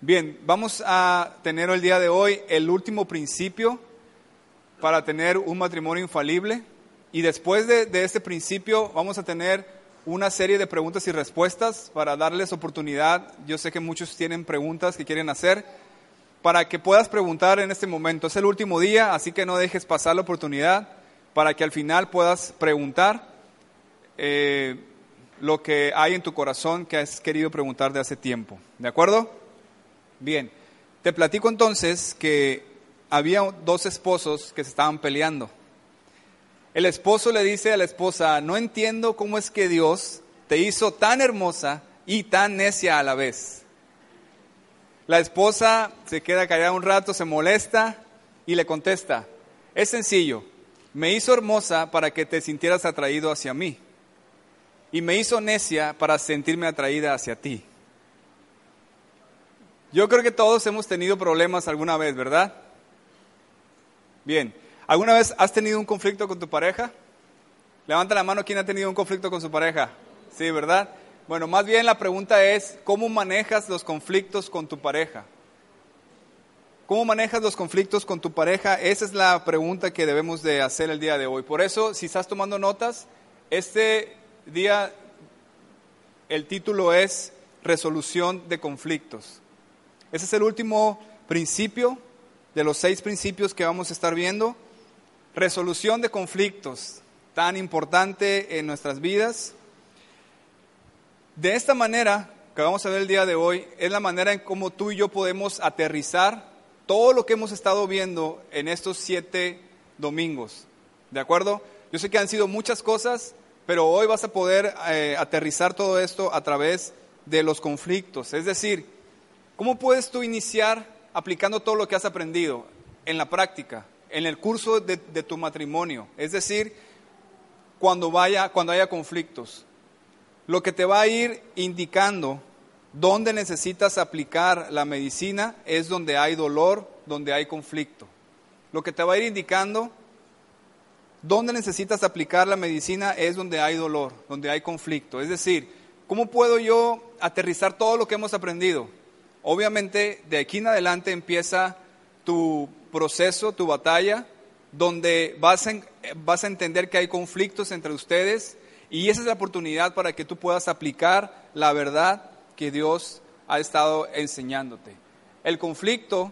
Bien, vamos a tener el día de hoy el último principio para tener un matrimonio infalible. Y después de, este principio vamos a tener una serie de preguntas y respuestas para darles oportunidad. Yo sé que muchos tienen preguntas que quieren hacer para que puedas preguntar en este momento. Es el último día, así que no dejes pasar la oportunidad para que al final puedas preguntar eh, lo que hay en tu corazón que has querido preguntar de hace tiempo. ¿De acuerdo? Bien, te platico entonces que había dos esposos que se estaban peleando. El esposo le dice a la esposa, no entiendo cómo es que Dios te hizo tan hermosa y tan necia a la vez. La esposa se queda callada un rato, se molesta y le contesta, es sencillo, me hizo hermosa para que te sintieras atraído hacia mí y me hizo necia para sentirme atraída hacia ti. Yo creo que todos hemos tenido problemas alguna vez, ¿verdad? Bien, ¿alguna vez has tenido un conflicto con tu pareja? Levanta la mano quien ha tenido un conflicto con su pareja. Sí, ¿verdad? Bueno, más bien la pregunta es, ¿cómo manejas los conflictos con tu pareja? ¿Cómo manejas los conflictos con tu pareja? Esa es la pregunta que debemos de hacer el día de hoy. Por eso, si estás tomando notas, este día el título es Resolución de conflictos. Ese es el último principio de los seis principios que vamos a estar viendo. Resolución de conflictos, tan importante en nuestras vidas. De esta manera, que vamos a ver el día de hoy, es la manera en cómo tú y yo podemos aterrizar todo lo que hemos estado viendo en estos siete domingos. ¿De acuerdo? Yo sé que han sido muchas cosas, pero hoy vas a poder eh, aterrizar todo esto a través de los conflictos. Es decir, ¿Cómo puedes tú iniciar aplicando todo lo que has aprendido en la práctica, en el curso de, tu matrimonio? Es decir, cuando, vaya, cuando haya conflictos. Lo que te va a ir indicando dónde necesitas aplicar la medicina es donde hay dolor, donde hay conflicto. Lo que te va a ir indicando dónde necesitas aplicar la medicina es donde hay dolor, donde hay conflicto. Es decir, ¿cómo puedo yo aterrizar todo lo que hemos aprendido? Obviamente, de aquí en adelante empieza tu proceso, tu batalla, donde vas a, entender que hay conflictos entre ustedes y esa es la oportunidad para que tú puedas aplicar la verdad que Dios ha estado enseñándote. El conflicto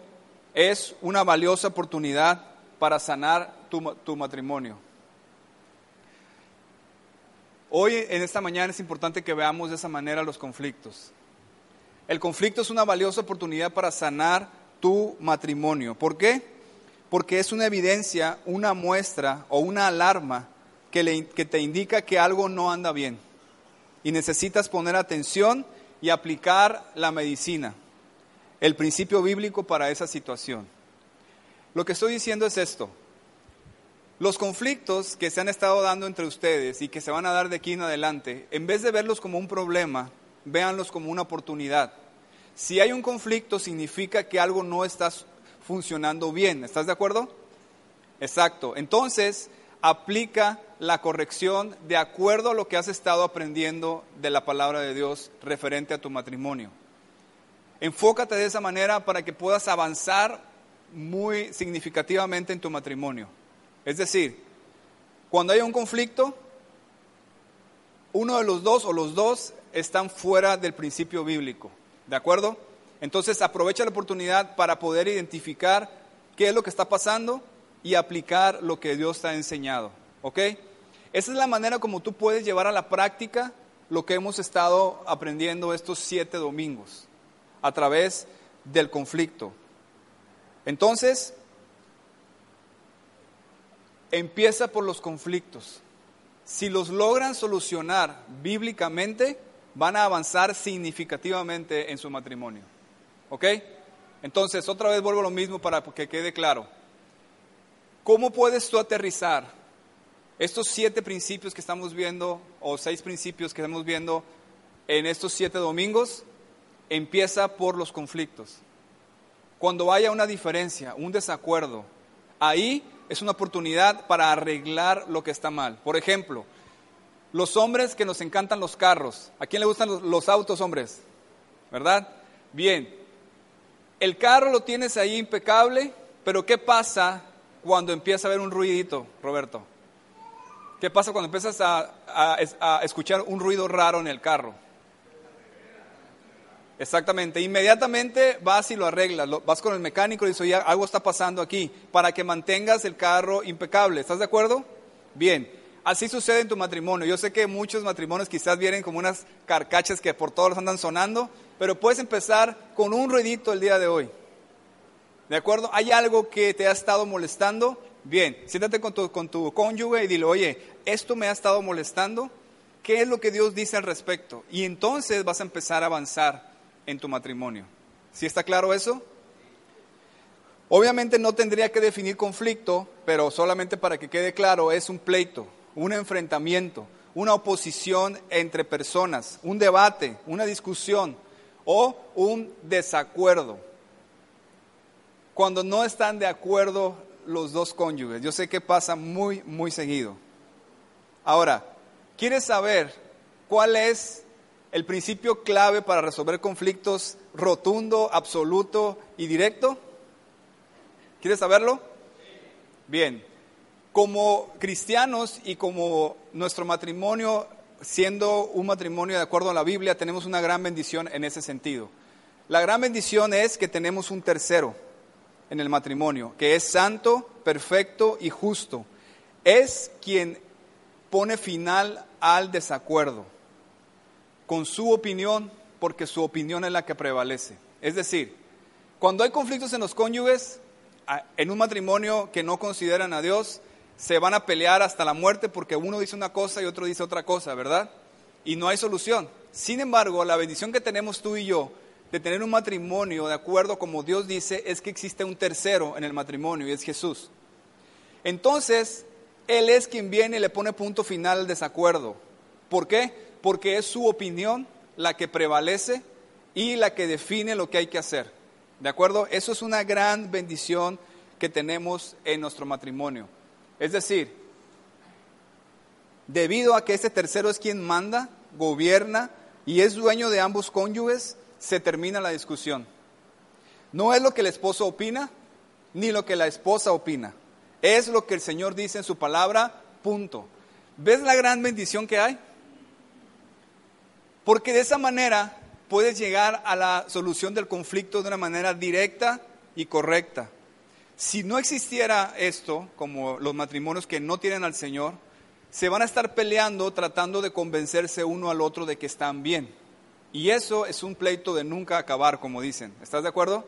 es una valiosa oportunidad para sanar tu, tu, matrimonio. Hoy, en esta mañana, es importante que veamos de esa manera los conflictos. El conflicto es una valiosa oportunidad para sanar tu matrimonio. ¿Por qué? Porque es una evidencia, una muestra o una alarma que, te indica que algo no anda bien. Y necesitas poner atención y aplicar la medicina, el principio bíblico para esa situación. Lo que estoy diciendo es esto. Los conflictos que se han estado dando entre ustedes y que se van a dar de aquí en adelante, en vez de verlos como un problema, véanlos como una oportunidad. Si hay un conflicto, significa que algo no está funcionando bien. ¿Estás de acuerdo? Exacto. Entonces, aplica la corrección de acuerdo a lo que has estado aprendiendo de la palabra de Dios referente a tu matrimonio. Enfócate de esa manera para que puedas avanzar muy significativamente en tu matrimonio. Es decir, cuando hay un conflicto, uno de los dos o los dos están fuera del principio bíblico. ¿De acuerdo? Entonces aprovecha la oportunidad para poder identificar qué es lo que está pasando y aplicar lo que Dios te ha enseñado. ¿Ok? Esa es la manera como tú puedes llevar a la práctica lo que hemos estado aprendiendo estos siete domingos a través del conflicto. Entonces, empieza por los conflictos. Si los logran solucionar bíblicamente, van a avanzar significativamente en su matrimonio. ¿Ok? Entonces, otra vez vuelvo a lo mismo para que quede claro. ¿Cómo puedes tú aterrizar estos siete principios que estamos viendo, o seis principios que estamos viendo en estos siete domingos? Empieza por los conflictos. Cuando haya una diferencia, un desacuerdo, ahí es una oportunidad para arreglar lo que está mal. Por ejemplo, los hombres que nos encantan los carros. ¿A quién le gustan los, autos, hombres? ¿Verdad? Bien. El carro lo tienes ahí impecable, pero ¿qué pasa cuando empieza a haber un ruidito, Roberto? ¿Qué pasa cuando empiezas a, escuchar un ruido raro en el carro? Exactamente, inmediatamente vas y lo arreglas, vas con el mecánico y dices, oye, algo está pasando aquí, para que mantengas el carro impecable, ¿estás de acuerdo? Bien, así sucede en tu matrimonio. Yo sé que muchos matrimonios quizás vienen como unas carcachas que por todos andan sonando, pero puedes empezar con un ruidito el día de hoy. ¿De acuerdo? ¿Hay algo que te ha estado molestando? Bien, siéntate con tu, con tu cónyuge y dile, oye, esto me ha estado molestando, ¿qué es lo que Dios dice al respecto? Y entonces vas a empezar a avanzar en tu matrimonio. ¿Sí está claro eso? Obviamente no tendría que definir conflicto, pero solamente para que quede claro, es un pleito, un enfrentamiento, una oposición entre personas, un debate, una discusión o un desacuerdo. Cuando no están de acuerdo los dos cónyuges. Yo sé que pasa muy, muy seguido. Ahora, ¿quieres saber cuál es el principio clave para resolver conflictos rotundo, absoluto y directo? ¿Quieres saberlo? Bien, como cristianos y como nuestro matrimonio, siendo un matrimonio de acuerdo a la Biblia, tenemos una gran bendición en ese sentido. La gran bendición es que tenemos un tercero en el matrimonio, que es santo, perfecto y justo. Es quien pone final al desacuerdo con su opinión, porque su opinión es la que prevalece. Es decir, cuando hay conflictos en los cónyuges, en un matrimonio que no consideran a Dios, se van a pelear hasta la muerte porque uno dice una cosa y otro dice otra cosa, ¿verdad? Y no hay solución. Sin embargo, la bendición que tenemos tú y yo de tener un matrimonio de acuerdo como Dios dice es que existe un tercero en el matrimonio y es Jesús. Entonces, Él es quien viene y le pone punto final al desacuerdo. ¿Por qué? porque es su opinión la que prevalece y la que define lo que hay que hacer. ¿De acuerdo? Eso es una gran bendición que tenemos en nuestro matrimonio. Es decir, debido a que ese tercero es quien manda, gobierna y es dueño de ambos cónyuges, se termina la discusión. No es lo que el esposo opina, ni lo que la esposa opina. Es lo que el Señor dice en su palabra, punto. ¿Ves la gran bendición que hay? Porque de esa manera puedes llegar a la solución del conflicto de una manera directa y correcta. Si no existiera esto, como los matrimonios que no tienen al Señor, se van a estar peleando tratando de convencerse uno al otro de que están bien. Y eso es un pleito de nunca acabar, como dicen. ¿Estás de acuerdo?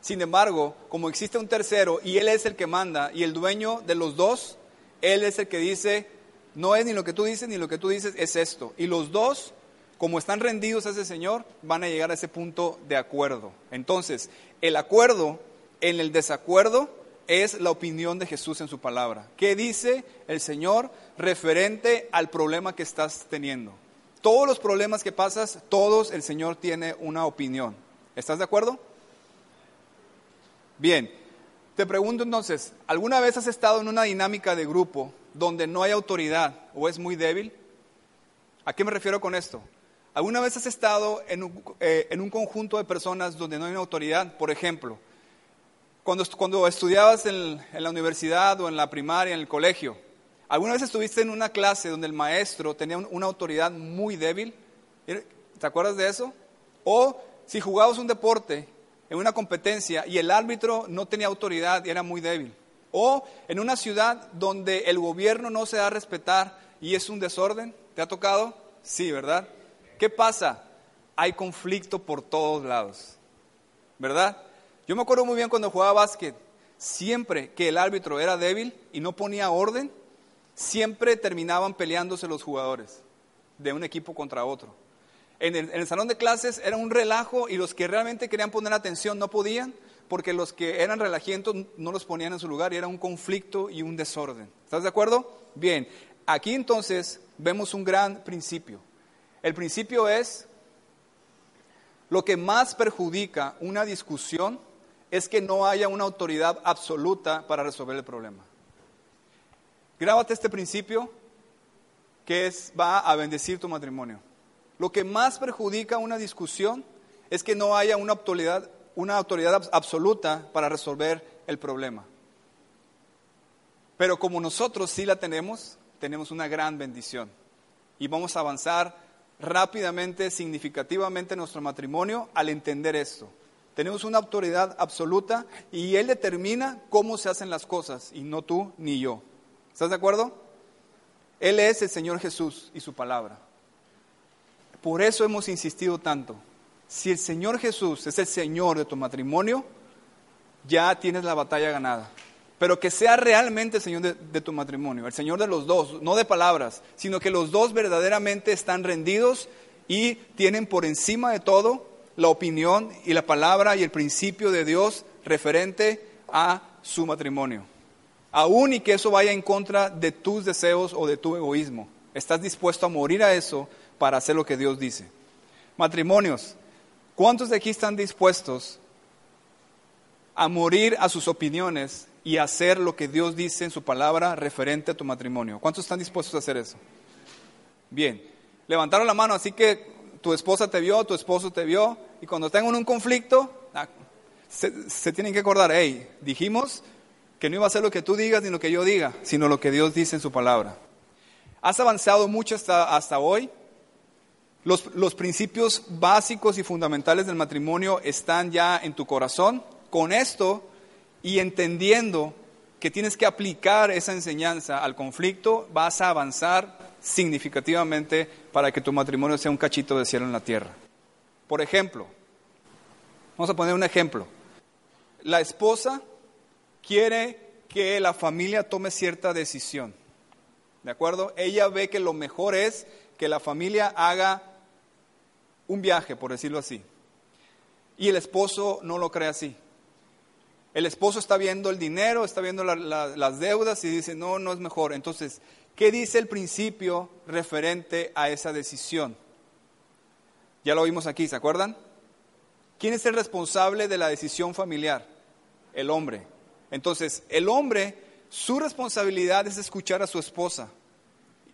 Sin embargo, como existe un tercero y Él es el que manda y el dueño de los dos, Él es el que dice, no es ni lo que tú dices ni lo que tú dices, es esto. Y los dos como están rendidos a ese Señor, van a llegar a ese punto de acuerdo. Entonces, el acuerdo en el desacuerdo es la opinión de Jesús en su palabra. ¿Qué dice el Señor referente al problema que estás teniendo? Todos los problemas que pasas, todos el Señor tiene una opinión. ¿Estás de acuerdo? Bien, te pregunto entonces, ¿alguna vez has estado en una dinámica de grupo donde no hay autoridad o es muy débil? ¿A qué me refiero con esto? ¿Alguna vez has estado en un, eh, en un, conjunto de personas donde no hay una autoridad? Por ejemplo, cuando, cuando estudiabas en, en, la universidad o en la primaria, en el colegio, ¿alguna vez estuviste en una clase donde el maestro tenía una autoridad muy débil? ¿Te acuerdas de eso? O si jugabas un deporte en una competencia y el árbitro no tenía autoridad y era muy débil. O en una ciudad donde el gobierno no se da a respetar y es un desorden. ¿Te ha tocado? Sí, ¿verdad? ¿Qué pasa? Hay conflicto por todos lados, ¿verdad? Yo me acuerdo muy bien cuando jugaba básquet, siempre que el árbitro era débil y no ponía orden, siempre terminaban peleándose los jugadores de un equipo contra otro. En el, salón de clases era un relajo y los que realmente querían poner atención no podían porque los que eran relajientos no los ponían en su lugar y era un conflicto y un desorden. ¿Estás de acuerdo? Bien, aquí entonces vemos un gran principio. El principio es, lo que más perjudica una discusión es que no haya una autoridad absoluta para resolver el problema. Grábate este principio que es, va a bendecir tu matrimonio. Lo que más perjudica una discusión es que no haya una autoridad una autoridad absoluta para resolver el problema. Pero como nosotros sí la tenemos, tenemos una gran bendición. Y vamos a avanzar rápidamente, significativamente en nuestro matrimonio al entender esto. Tenemos una autoridad absoluta y Él determina cómo se hacen las cosas y no tú ni yo. ¿Estás de acuerdo? Él es el Señor Jesús y su palabra. Por eso hemos insistido tanto. Si el Señor Jesús es el Señor de tu matrimonio, ya tienes la batalla ganada pero que sea realmente el Señor de, tu matrimonio, el Señor de los dos, no de palabras, sino que los dos verdaderamente están rendidos y tienen por encima de todo la opinión y la palabra y el principio de Dios referente a su matrimonio. Aún y que eso vaya en contra de tus deseos o de tu egoísmo. Estás dispuesto a morir a eso para hacer lo que Dios dice. Matrimonios, ¿cuántos de aquí están dispuestos a morir a sus opiniones y hacer lo que Dios dice en su palabra referente a tu matrimonio. ¿Cuántos están dispuestos a hacer eso? Bien, levantaron la mano, así que tu esposa te vio, tu esposo te vio, y cuando tengan un conflicto, ah, se, tienen que acordar, hey, dijimos que no iba a ser lo que tú digas ni lo que yo diga, sino lo que Dios dice en su palabra. Has avanzado mucho hasta, hasta hoy. Los, los principios básicos y fundamentales del matrimonio están ya en tu corazón. Con esto y entendiendo que tienes que aplicar esa enseñanza al conflicto, vas a avanzar significativamente para que tu matrimonio sea un cachito de cielo en la tierra. Por ejemplo, vamos a poner un ejemplo. La esposa quiere que la familia tome cierta decisión. ¿De acuerdo? Ella ve que lo mejor es que la familia haga un viaje, por decirlo así. Y el esposo no lo cree así. El esposo está viendo el dinero, está viendo las deudas y dice, no, no es mejor. Entonces, ¿qué dice el principio referente a esa decisión? Ya lo vimos aquí, ¿se acuerdan? ¿Quién es el responsable de la decisión familiar? El hombre. Entonces, el hombre, su responsabilidad es escuchar a su esposa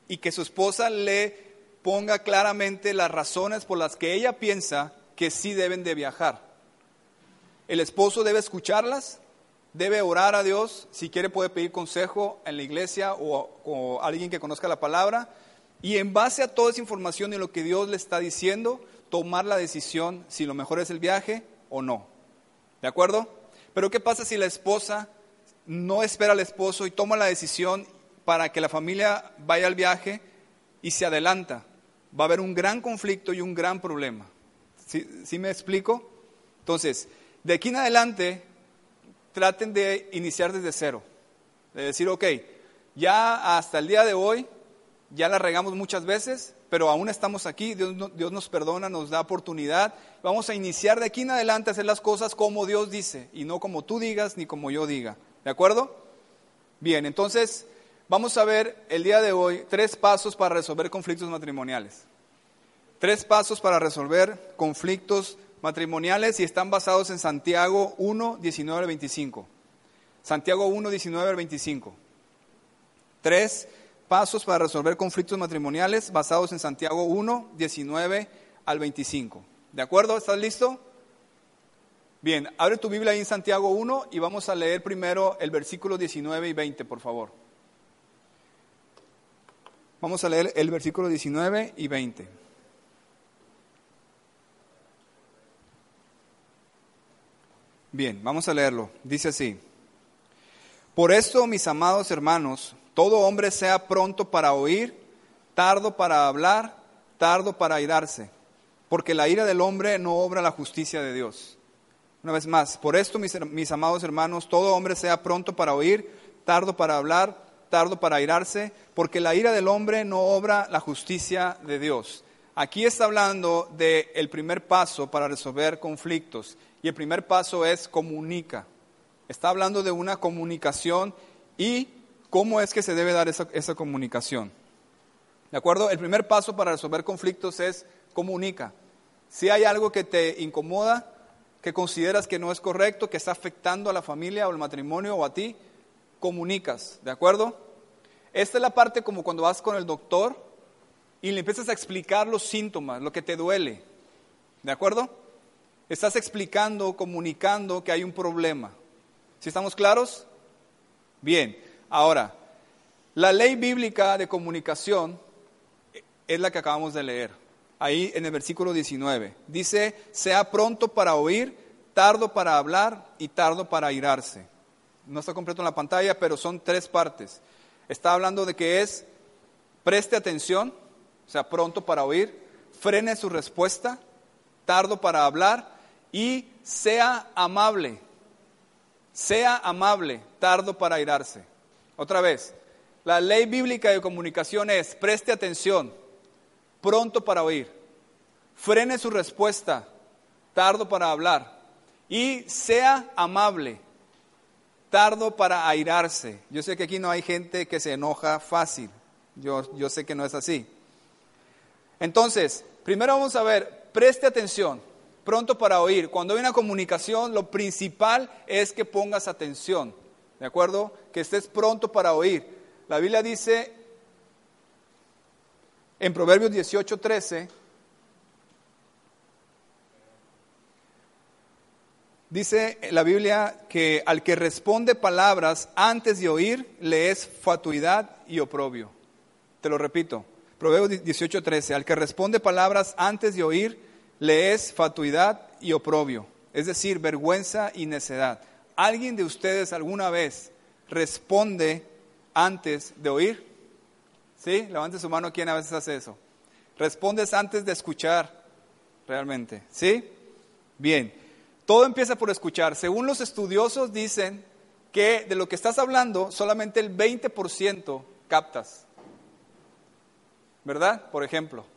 y que su esposa le ponga claramente las razones por las que ella piensa que sí deben de viajar. El esposo debe escucharlas, debe orar a Dios, si quiere puede pedir consejo en la iglesia o, alguien que conozca la palabra, y en base a toda esa información y lo que Dios le está diciendo, tomar la decisión si lo mejor es el viaje o no. ¿De acuerdo? Pero ¿qué pasa si la esposa no espera al esposo y toma la decisión para que la familia vaya al viaje y se adelanta? Va a haber un gran conflicto y un gran problema. ¿Sí, ¿Sí me explico? Entonces, de aquí en adelante, traten de iniciar desde cero. De decir, ok, ya hasta el día de hoy, ya la regamos muchas veces, pero aún estamos aquí, Dios, Dios, nos perdona, nos da oportunidad. Vamos a iniciar de aquí en adelante a hacer las cosas como Dios dice y no como tú digas ni como yo diga. ¿De acuerdo? Bien, entonces vamos a ver el día de hoy tres pasos para resolver conflictos matrimoniales. Tres pasos para resolver conflictos matrimoniales y están basados en Santiago 1, 19 al 25. Santiago 1, 19 al 25. Tres pasos para resolver conflictos matrimoniales basados en Santiago 1, 19 al 25. ¿De acuerdo? ¿Estás listo? Bien, abre tu Biblia ahí en Santiago 1 y vamos a leer primero el versículo 19 y 20, por favor. Vamos a leer el versículo 19 y 20. Bien, vamos a leerlo. Dice así. Por esto, mis amados hermanos, todo hombre sea pronto para oír, tardo para hablar, tardo para airarse, porque la ira del hombre no obra la justicia de Dios. Una vez más, por esto, mis, amados hermanos, todo hombre sea pronto para oír, tardo para hablar, tardo para airarse, porque la ira del hombre no obra la justicia de Dios. Aquí está hablando del primer paso para resolver conflictos y el primer paso es comunica. Está hablando de una comunicación y cómo es que se debe dar esa, comunicación. ¿De acuerdo? El primer paso para resolver conflictos es comunica. Si hay algo que te incomoda, que consideras que no es correcto, que está afectando a la familia o al matrimonio o a ti, comunicas, ¿de acuerdo? Esta es la parte como cuando vas con el doctor y le empiezas a explicar los síntomas, lo que te duele, ¿de acuerdo? Estás explicando, comunicando que hay un problema. ¿Sí estamos claros? Bien, ahora, la ley bíblica de comunicación es la que acabamos de leer, ahí en el versículo 19. Dice, sea pronto para oír, tardo para hablar y tardo para airarse. No está completo en la pantalla, pero son tres partes. Está hablando de que es preste atención, o sea, pronto para oír, frene su respuesta, tardo para hablar y sea amable. Sea amable, tardo para airarse. Otra vez, la ley bíblica de comunicación es preste atención, pronto para oír, frene su respuesta, tardo para hablar y sea amable, tardo para airarse. Yo sé que aquí no hay gente que se enoja fácil, yo, yo sé que no es así. Entonces, primero vamos a ver, preste atención, pronto para oír. Cuando hay una comunicación, lo principal es que pongas atención, ¿de acuerdo? Que estés pronto para oír. La Biblia dice en Proverbios 18, 13, Dice la Biblia que al que responde palabras antes de oír le es fatuidad y oprobio. Te lo repito, Proverbios 18:13, al que responde palabras antes de oír le es fatuidad y oprobio, es decir, vergüenza y necedad. ¿Alguien de ustedes alguna vez responde antes de oír? ¿Sí? Levante su mano quien a veces hace eso. Respondes antes de escuchar realmente, ¿sí? Bien. Todo empieza por escuchar. Según los estudiosos dicen que de lo que estás hablando, solamente el 20% captas. ¿Verdad? Por ejemplo.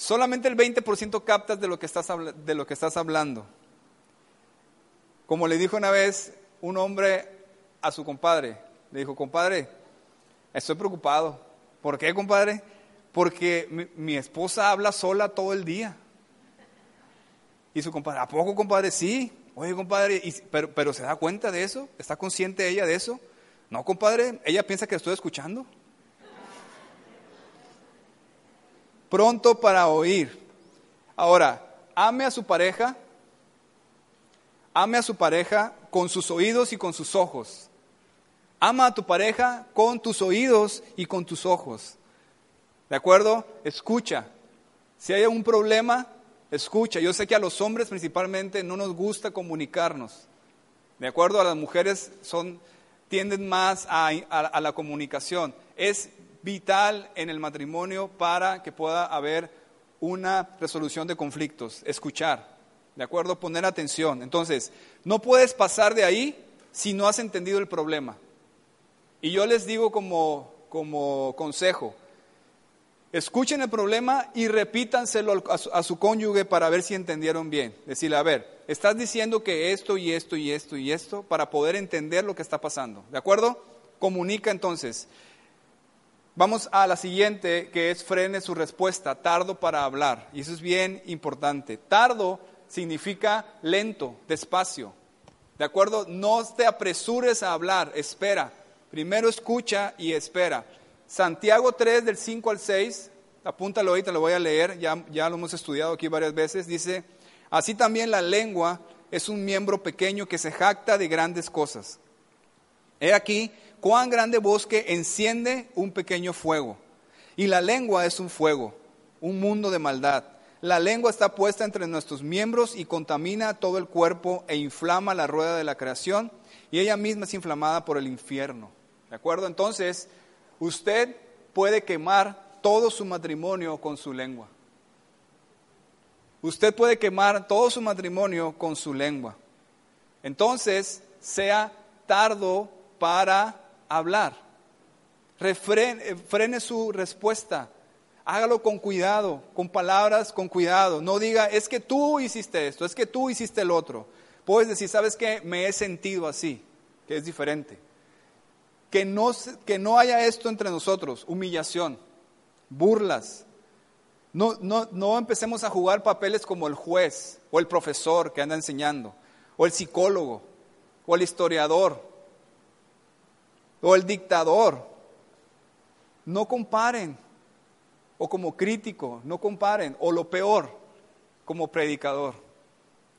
Solamente el 20% captas de lo, que estás, de lo que estás hablando. Como le dijo una vez un hombre a su compadre, le dijo, compadre, estoy preocupado. ¿Por qué, compadre? Porque mi, mi esposa habla sola todo el día. Y su compadre, ¿a poco, compadre? Sí. Oye, compadre, pero, pero ¿se da cuenta de eso? ¿Está consciente ella de eso? No, compadre, ella piensa que estoy escuchando. Pronto para oír. Ahora, ame a su pareja, ame a su pareja con sus oídos y con sus ojos. Ama a tu pareja con tus oídos y con tus ojos. ¿De acuerdo? Escucha. Si hay un problema, Escucha, yo sé que a los hombres principalmente no nos gusta comunicarnos. De acuerdo a las mujeres son tienden más a, la comunicación. Es vital en el matrimonio para que pueda haber una resolución de conflictos, escuchar, ¿de acuerdo? Poner atención. Entonces, no puedes pasar de ahí si no has entendido el problema. Y yo les digo como, como consejo, Escuchen el problema y repítanselo a su, cónyuge para ver si entendieron bien. Decirle, a ver, estás diciendo que esto y esto y esto y esto para poder entender lo que está pasando. ¿De acuerdo? Comunica entonces. Vamos a la siguiente, que es frene su respuesta, tardo para hablar. Y eso es bien importante. Tardo significa lento, despacio. ¿De acuerdo? No te apresures a hablar, espera. Primero escucha y espera. Santiago 3 del 5 al 6, apúntalo te lo voy a leer, ya, ya lo hemos estudiado aquí varias veces, dice, así también la lengua es un miembro pequeño que se jacta de grandes cosas. He aquí cuán grande bosque enciende un pequeño fuego. Y la lengua es un fuego, un mundo de maldad. La lengua está puesta entre nuestros miembros y contamina todo el cuerpo e inflama la rueda de la creación y ella misma es inflamada por el infierno. ¿De acuerdo? Entonces, Usted puede quemar todo su matrimonio con su lengua. Usted puede quemar todo su matrimonio con su lengua. Entonces, sea tardo para hablar. Refrene, frene su respuesta. Hágalo con cuidado, con palabras con cuidado. No diga, es que tú hiciste esto, es que tú hiciste el otro. Puedes decir, ¿sabes qué? Me he sentido así, que es diferente que no, que no haya esto entre nosotros, humillación, burlas. No, no, no empecemos a jugar papeles como el juez o el profesor que anda enseñando, o el psicólogo, o el historiador, o el dictador. No comparen, o como crítico, no comparen, o lo peor, como predicador.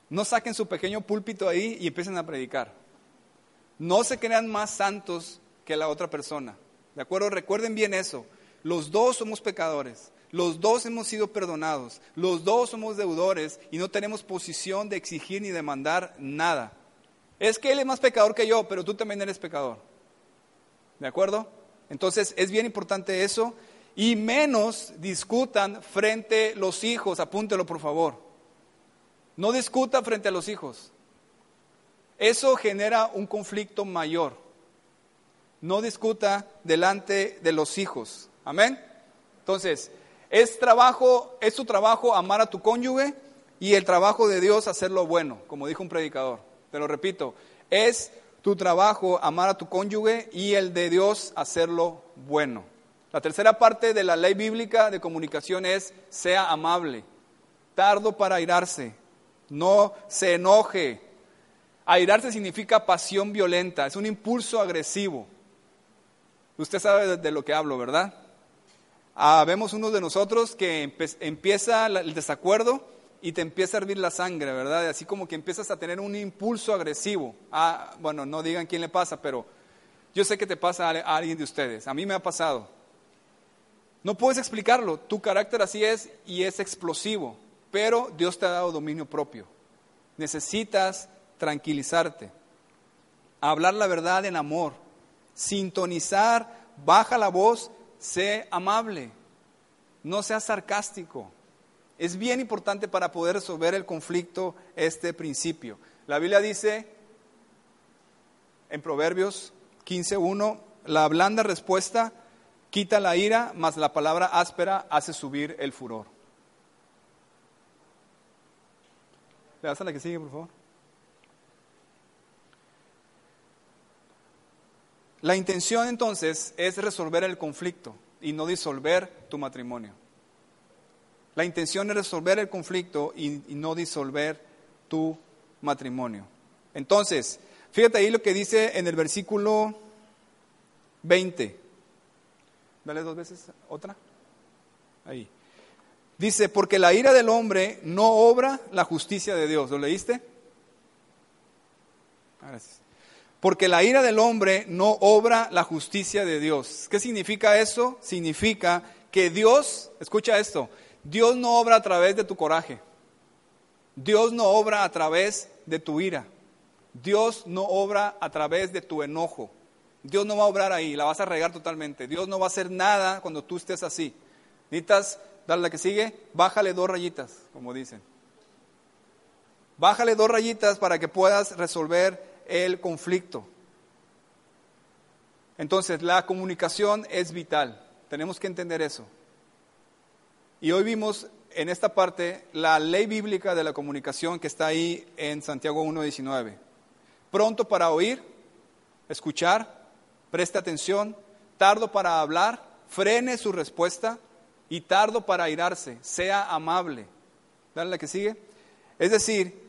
No saquen su pequeño púlpito ahí y empiecen a predicar. No se crean más santos que la otra persona. ¿De acuerdo? Recuerden bien eso. Los dos somos pecadores. Los dos hemos sido perdonados. Los dos somos deudores y no tenemos posición de exigir ni demandar nada. Es que él es más pecador que yo, pero tú también eres pecador. ¿De acuerdo? Entonces es bien importante eso. Y menos discutan frente a los hijos. Apúntelo, por favor. No discuta frente a los hijos. Eso genera un conflicto mayor. No discuta delante de los hijos. Amén. Entonces, es trabajo, es tu trabajo amar a tu cónyuge y el trabajo de Dios hacerlo bueno, como dijo un predicador. Te lo repito, es tu trabajo amar a tu cónyuge y el de Dios hacerlo bueno. La tercera parte de la ley bíblica de comunicación es sea amable, tardo para airarse, no se enoje. Airarse significa pasión violenta, es un impulso agresivo. Usted sabe de lo que hablo, ¿verdad? Ah, vemos uno de nosotros que empieza el desacuerdo y te empieza a hervir la sangre, ¿verdad? Así como que empiezas a tener un impulso agresivo. Ah, bueno, no digan quién le pasa, pero yo sé que te pasa a alguien de ustedes. A mí me ha pasado. No puedes explicarlo, tu carácter así es y es explosivo, pero Dios te ha dado dominio propio. Necesitas tranquilizarte, hablar la verdad en amor, sintonizar, baja la voz sé amable, no seas sarcástico. Es bien importante para poder resolver el conflicto este principio. La Biblia dice en Proverbios 15.1, la blanda respuesta quita la ira, mas la palabra áspera hace subir el furor. ¿Le das a la que sigue, por favor? La intención entonces es resolver el conflicto y no disolver tu matrimonio. La intención es resolver el conflicto y, no disolver tu matrimonio. Entonces, fíjate ahí lo que dice en el versículo 20. Dale dos veces, otra. Ahí. Dice, porque la ira del hombre no obra la justicia de Dios. ¿Lo leíste? Gracias. Porque la ira del hombre no obra la justicia de Dios. ¿Qué significa eso? Significa que Dios, escucha esto, Dios no obra a través de tu coraje. Dios no obra a través de tu ira. Dios no obra a través de tu enojo. Dios no va a obrar ahí, la vas a regar totalmente. Dios no va a hacer nada cuando tú estés así. Necesitas, dale la que sigue, bájale dos rayitas, como dicen. Bájale dos rayitas para que puedas resolver el conflicto. Entonces, la comunicación es vital. Tenemos que entender eso. Y hoy vimos en esta parte la ley bíblica de la comunicación que está ahí en Santiago 1.19. Pronto para oír, escuchar, preste atención, tardo para hablar, frene su respuesta y tardo para airarse, sea amable. Dale la que sigue. Es decir,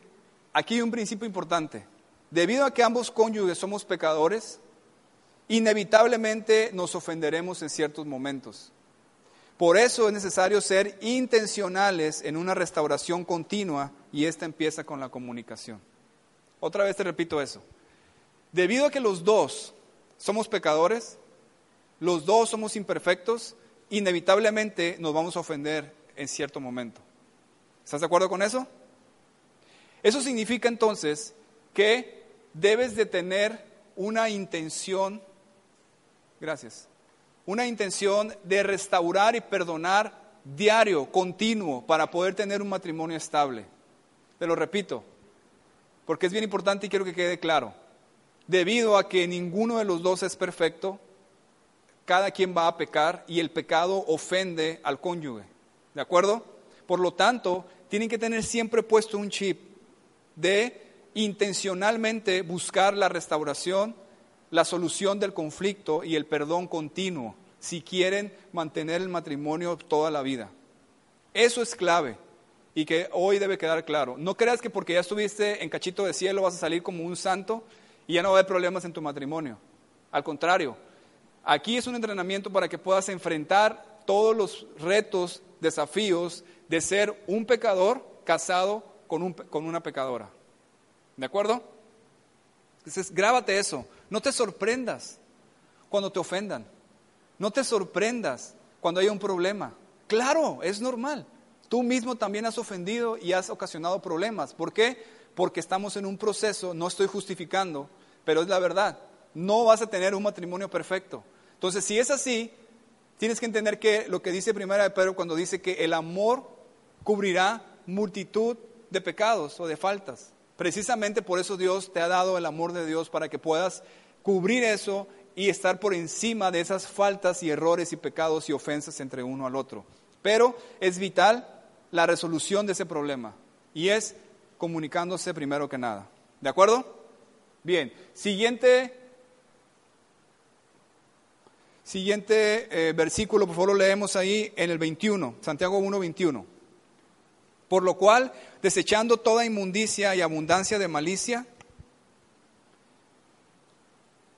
aquí hay un principio importante. Debido a que ambos cónyuges somos pecadores, inevitablemente nos ofenderemos en ciertos momentos. Por eso es necesario ser intencionales en una restauración continua y esta empieza con la comunicación. Otra vez te repito eso. Debido a que los dos somos pecadores, los dos somos imperfectos, inevitablemente nos vamos a ofender en cierto momento. ¿Estás de acuerdo con eso? Eso significa entonces que debes de tener una intención, gracias, una intención de restaurar y perdonar diario, continuo, para poder tener un matrimonio estable. Te lo repito, porque es bien importante y quiero que quede claro. Debido a que ninguno de los dos es perfecto, cada quien va a pecar y el pecado ofende al cónyuge. ¿De acuerdo? Por lo tanto, tienen que tener siempre puesto un chip de intencionalmente buscar la restauración, la solución del conflicto y el perdón continuo si quieren mantener el matrimonio toda la vida. Eso es clave y que hoy debe quedar claro. No creas que porque ya estuviste en cachito de cielo vas a salir como un santo y ya no va a haber problemas en tu matrimonio. Al contrario, aquí es un entrenamiento para que puedas enfrentar todos los retos, desafíos de ser un pecador casado con, un, con una pecadora. ¿De acuerdo? Entonces, grábate eso. No te sorprendas cuando te ofendan. No te sorprendas cuando haya un problema. Claro, es normal. Tú mismo también has ofendido y has ocasionado problemas. ¿Por qué? Porque estamos en un proceso, no estoy justificando, pero es la verdad. No vas a tener un matrimonio perfecto. Entonces, si es así, tienes que entender que lo que dice Primera de Pedro cuando dice que el amor cubrirá multitud de pecados o de faltas. Precisamente por eso Dios te ha dado el amor de Dios para que puedas cubrir eso y estar por encima de esas faltas y errores y pecados y ofensas entre uno al otro. Pero es vital la resolución de ese problema y es comunicándose primero que nada. ¿De acuerdo? Bien, siguiente, siguiente eh, versículo, por favor lo leemos ahí en el 21, Santiago 1, 21. Por lo cual, desechando toda inmundicia y abundancia de malicia,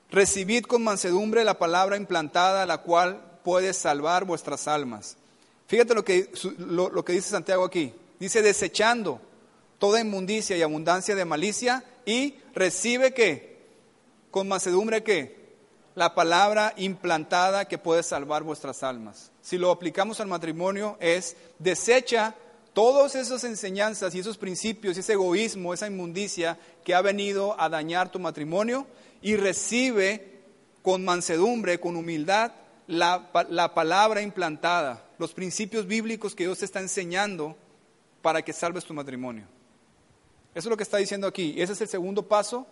recibid con mansedumbre la palabra implantada, la cual puede salvar vuestras almas. Fíjate lo que, lo, que dice Santiago aquí. Dice, desechando toda inmundicia y abundancia de malicia, y recibe que, con mansedumbre que, la palabra implantada que puede salvar vuestras almas. Si lo aplicamos al matrimonio es, desecha todas esas enseñanzas y esos principios, ese egoísmo, esa inmundicia que ha venido a dañar tu matrimonio y recibe con mansedumbre, con humildad, la, la, palabra implantada, los principios bíblicos que Dios te está enseñando para que salves tu matrimonio. Eso es lo que está diciendo aquí. Ese es el segundo paso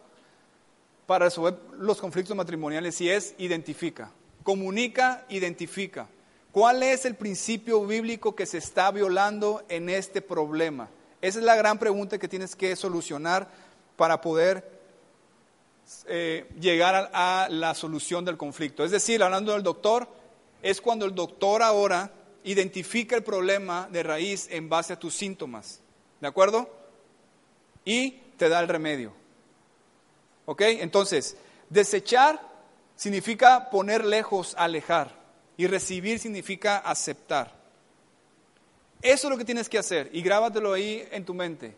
para resolver los conflictos matrimoniales y es identifica. Comunica, identifica. ¿Cuál es el principio bíblico que se está violando en este problema? Esa es la gran pregunta que tienes que solucionar para poder eh, llegar a, la solución del conflicto. Es decir, hablando del doctor, es cuando el doctor ahora identifica el problema de raíz en base a tus síntomas. ¿De acuerdo? Y te da el remedio. ¿Ok? Entonces, desechar significa poner lejos, alejar. Y recibir significa aceptar. Eso es lo que tienes que hacer y grábatelo ahí en tu mente.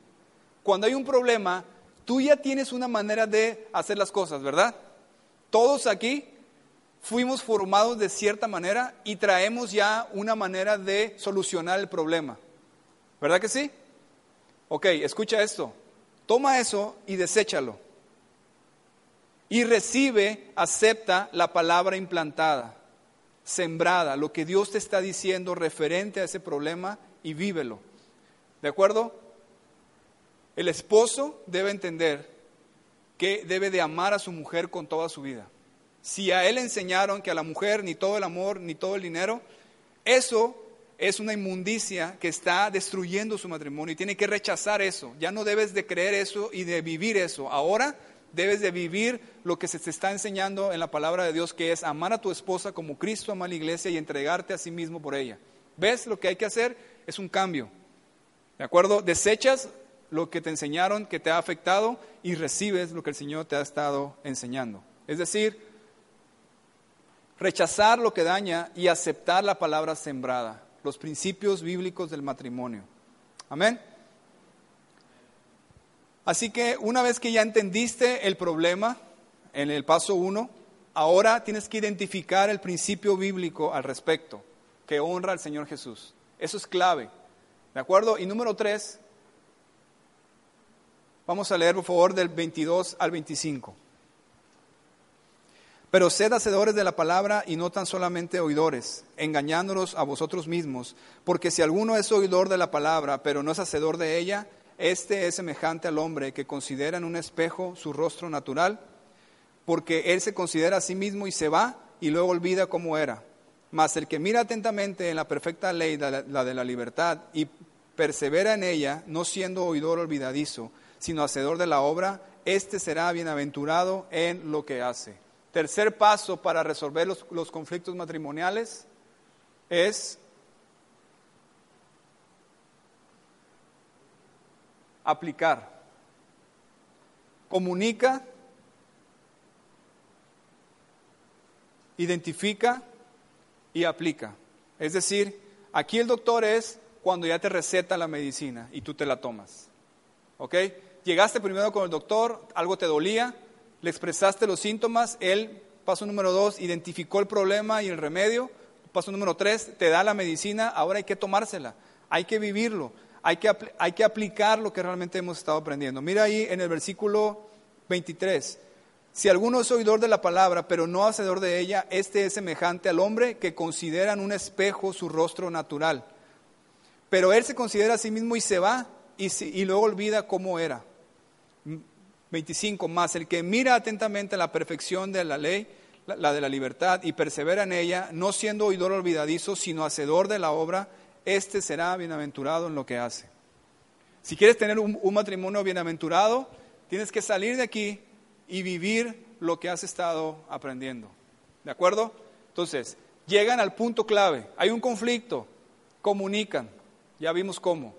Cuando hay un problema, tú ya tienes una manera de hacer las cosas, ¿verdad? Todos aquí fuimos formados de cierta manera y traemos ya una manera de solucionar el problema. ¿Verdad que sí? Ok, escucha esto. Toma eso y deséchalo. Y recibe, acepta la palabra implantada sembrada, lo que Dios te está diciendo referente a ese problema y vívelo. ¿De acuerdo? El esposo debe entender que debe de amar a su mujer con toda su vida. Si a él enseñaron que a la mujer ni todo el amor ni todo el dinero, eso es una inmundicia que está destruyendo su matrimonio y tiene que rechazar eso. Ya no debes de creer eso y de vivir eso. Ahora debes de vivir lo que se te está enseñando en la palabra de Dios, que es amar a tu esposa como Cristo ama a la iglesia y entregarte a sí mismo por ella. ¿Ves? Lo que hay que hacer es un cambio. ¿De acuerdo? Desechas lo que te enseñaron que te ha afectado y recibes lo que el Señor te ha estado enseñando. Es decir, rechazar lo que daña y aceptar la palabra sembrada, los principios bíblicos del matrimonio. Amén. Así que una vez que ya entendiste el problema en el paso uno, ahora tienes que identificar el principio bíblico al respecto, que honra al Señor Jesús. Eso es clave. ¿De acuerdo? Y número tres, vamos a leer por favor del 22 al 25. Pero sed hacedores de la palabra y no tan solamente oidores, engañándolos a vosotros mismos, porque si alguno es oidor de la palabra, pero no es hacedor de ella, este es semejante al hombre que considera en un espejo su rostro natural, porque él se considera a sí mismo y se va y luego olvida cómo era. Mas el que mira atentamente en la perfecta ley, la de la libertad, y persevera en ella, no siendo oidor olvidadizo, sino hacedor de la obra, éste será bienaventurado en lo que hace. Tercer paso para resolver los, los conflictos matrimoniales es aplicar. Comunica, identifica y aplica. Es decir, aquí el doctor es cuando ya te receta la medicina y tú te la tomas. ¿Ok? Llegaste primero con el doctor, algo te dolía, le expresaste los síntomas, él, paso número dos, identificó el problema y el remedio, paso número tres, te da la medicina, ahora hay que tomársela, hay que vivirlo, hay que, hay que aplicar lo que realmente hemos estado aprendiendo. Mira ahí en el versículo 23. Si alguno es oidor de la palabra, pero no hacedor de ella, este es semejante al hombre que considera en un espejo su rostro natural. Pero él se considera a sí mismo y se va y, y luego olvida cómo era. 25 más, el que mira atentamente la perfección de la ley, la, de la libertad, y persevera en ella, no siendo oidor olvidadizo, sino hacedor de la obra, éste será bienaventurado en lo que hace. Si quieres tener un, un matrimonio bienaventurado, tienes que salir de aquí y vivir lo que has estado aprendiendo. ¿De acuerdo? Entonces, llegan al punto clave. Hay un conflicto, comunican, ya vimos cómo.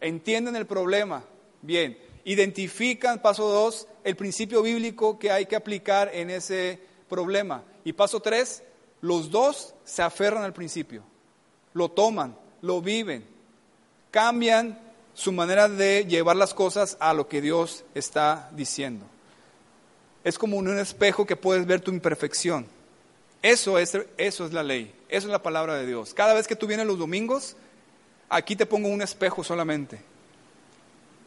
Entienden el problema, bien identifican, paso dos, el principio bíblico que hay que aplicar en ese problema. Y paso tres, los dos se aferran al principio, lo toman, lo viven, cambian su manera de llevar las cosas a lo que Dios está diciendo. Es como un espejo que puedes ver tu imperfección. Eso es, eso es la ley, eso es la palabra de Dios. Cada vez que tú vienes los domingos, aquí te pongo un espejo solamente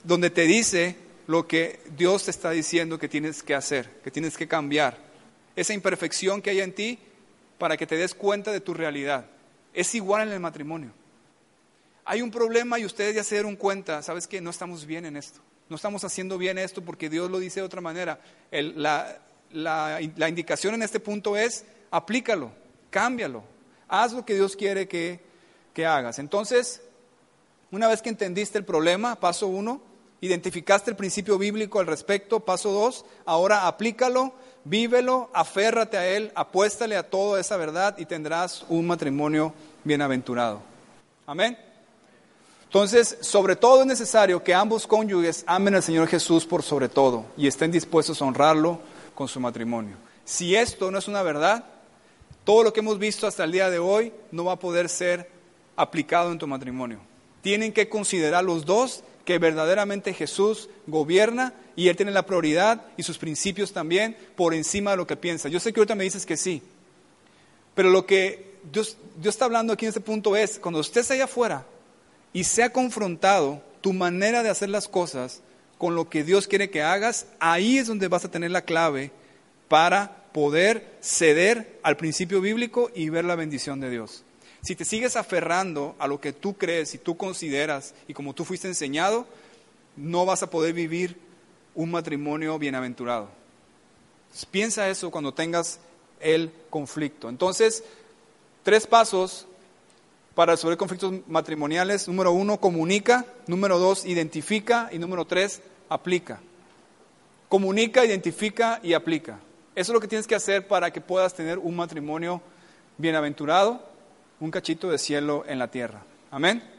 donde te dice lo que Dios te está diciendo que tienes que hacer, que tienes que cambiar. Esa imperfección que hay en ti para que te des cuenta de tu realidad. Es igual en el matrimonio. Hay un problema y ustedes ya se dieron cuenta, ¿sabes que No estamos bien en esto. No estamos haciendo bien esto porque Dios lo dice de otra manera. la, la indicación en este punto es, aplícalo, cámbialo, haz lo que Dios quiere que, que hagas. Entonces, una vez que entendiste el problema, paso uno, identificaste el principio bíblico al respecto, paso dos, ahora aplícalo, vívelo, aférrate a él, apuéstale a toda esa verdad y tendrás un matrimonio bienaventurado. Amén. Entonces, sobre todo es necesario que ambos cónyuges amen al Señor Jesús por sobre todo y estén dispuestos a honrarlo con su matrimonio. Si esto no es una verdad, todo lo que hemos visto hasta el día de hoy no va a poder ser aplicado en tu matrimonio. Tienen que considerar los dos que verdaderamente Jesús gobierna y Él tiene la prioridad y sus principios también por encima de lo que piensa. Yo sé que ahorita me dices que sí, pero lo que Dios, está hablando aquí en este punto es, cuando estés allá afuera y sea confrontado tu manera de hacer las cosas con lo que Dios quiere que hagas, ahí es donde vas a tener la clave para poder ceder al principio bíblico y ver la bendición de Dios. Si te sigues aferrando a lo que tú crees y tú consideras y como tú fuiste enseñado, no vas a poder vivir un matrimonio bienaventurado. piensa eso cuando tengas el conflicto. Entonces, tres pasos para resolver conflictos matrimoniales. Número uno, comunica. Número dos, identifica. Y número tres, aplica. Comunica, identifica y aplica. Eso es lo que tienes que hacer para que puedas tener un matrimonio bienaventurado un cachito de cielo en la tierra. Amén.